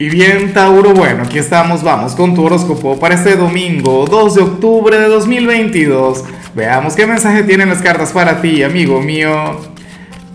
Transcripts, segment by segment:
Y bien, Tauro, bueno, aquí estamos, vamos con tu horóscopo para este domingo 2 de octubre de 2022. Veamos qué mensaje tienen las cartas para ti, amigo mío.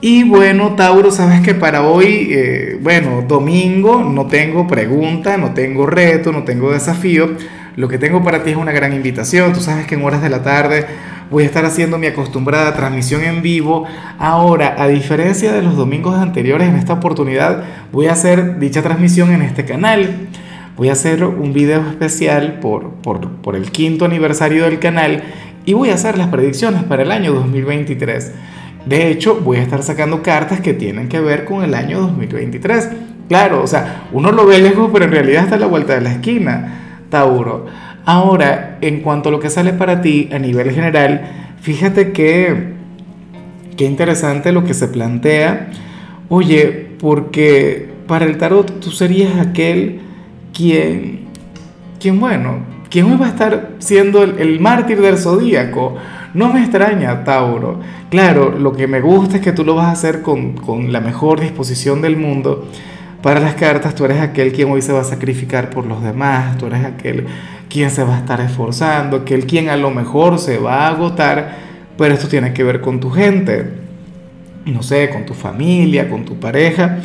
Y bueno, Tauro, sabes que para hoy, eh, bueno, domingo, no tengo pregunta, no tengo reto, no tengo desafío. Lo que tengo para ti es una gran invitación. Tú sabes que en horas de la tarde voy a estar haciendo mi acostumbrada transmisión en vivo. Ahora, a diferencia de los domingos anteriores, en esta oportunidad voy a hacer dicha transmisión en este canal. Voy a hacer un video especial por, por, el quinto aniversario del canal y voy a hacer las predicciones para el año 2023. De hecho, voy a estar sacando cartas que tienen que ver con el año 2023. Claro, o sea, uno lo ve lejos, pero en realidad está a la vuelta de la esquina, Tauro. Ahora, en cuanto a lo que sale para ti a nivel general, fíjate que qué interesante lo que se plantea. Oye, porque para el tarot tú serías aquel quien, quien bueno, quien hoy va a estar siendo el, mártir del zodíaco. No me extraña, Tauro. Claro, lo que me gusta es que tú lo vas a hacer con, con la mejor disposición del mundo. Para las cartas, tú eres aquel quien hoy se va a sacrificar por los demás, tú eres aquel quien se va a estar esforzando, aquel quien a lo mejor se va a agotar, pero esto tiene que ver con tu gente, no sé, con tu familia, con tu pareja.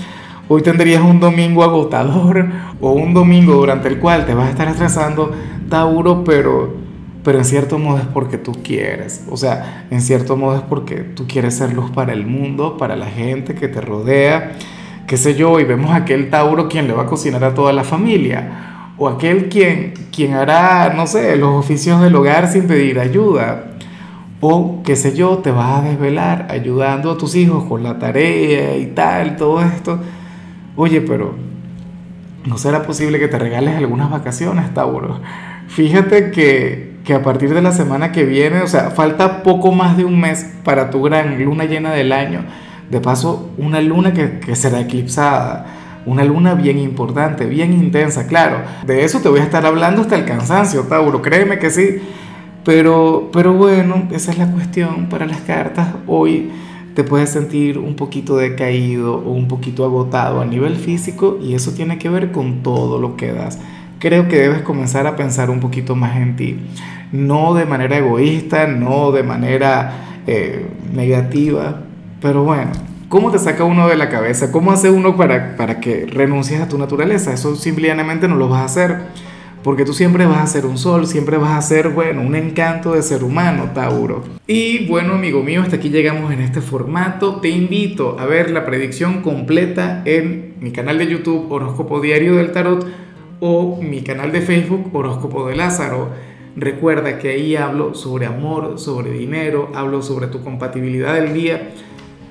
Hoy tendrías un domingo agotador o un domingo durante el cual te vas a estar estresando, Tauro, pero, pero en cierto modo es porque tú quieres. O sea, en cierto modo es porque tú quieres ser luz para el mundo, para la gente que te rodea qué sé yo, y vemos a aquel Tauro quien le va a cocinar a toda la familia, o aquel quien, quien hará, no sé, los oficios del hogar sin pedir ayuda, o qué sé yo, te vas a desvelar ayudando a tus hijos con la tarea y tal, todo esto. Oye, pero ¿no será posible que te regales algunas vacaciones, Tauro? Fíjate que, que a partir de la semana que viene, o sea, falta poco más de un mes para tu gran luna llena del año de paso, una luna que, será eclipsada, una luna bien importante, bien intensa, claro. De eso te voy a estar hablando hasta el cansancio, Tauro, créeme que sí. Pero, pero bueno, esa es la cuestión para las cartas. Hoy te puedes sentir un poquito decaído o un poquito agotado a nivel físico y eso tiene que ver con todo lo que das. Creo que debes comenzar a pensar un poquito más en ti. No de manera egoísta, no de manera eh, negativa, pero bueno, ¿cómo te saca uno de la cabeza? ¿Cómo hace uno para, para que renuncies a tu naturaleza? Eso simplemente no lo vas a hacer. Porque tú siempre vas a ser un sol, siempre vas a ser, bueno, un encanto de ser humano, Tauro. Y bueno, amigo mío, hasta aquí llegamos en este formato. Te invito a ver la predicción completa en mi canal de YouTube Horóscopo Diario del Tarot o mi canal de Facebook Horóscopo de Lázaro. Recuerda que ahí hablo sobre amor, sobre dinero, hablo sobre tu compatibilidad del día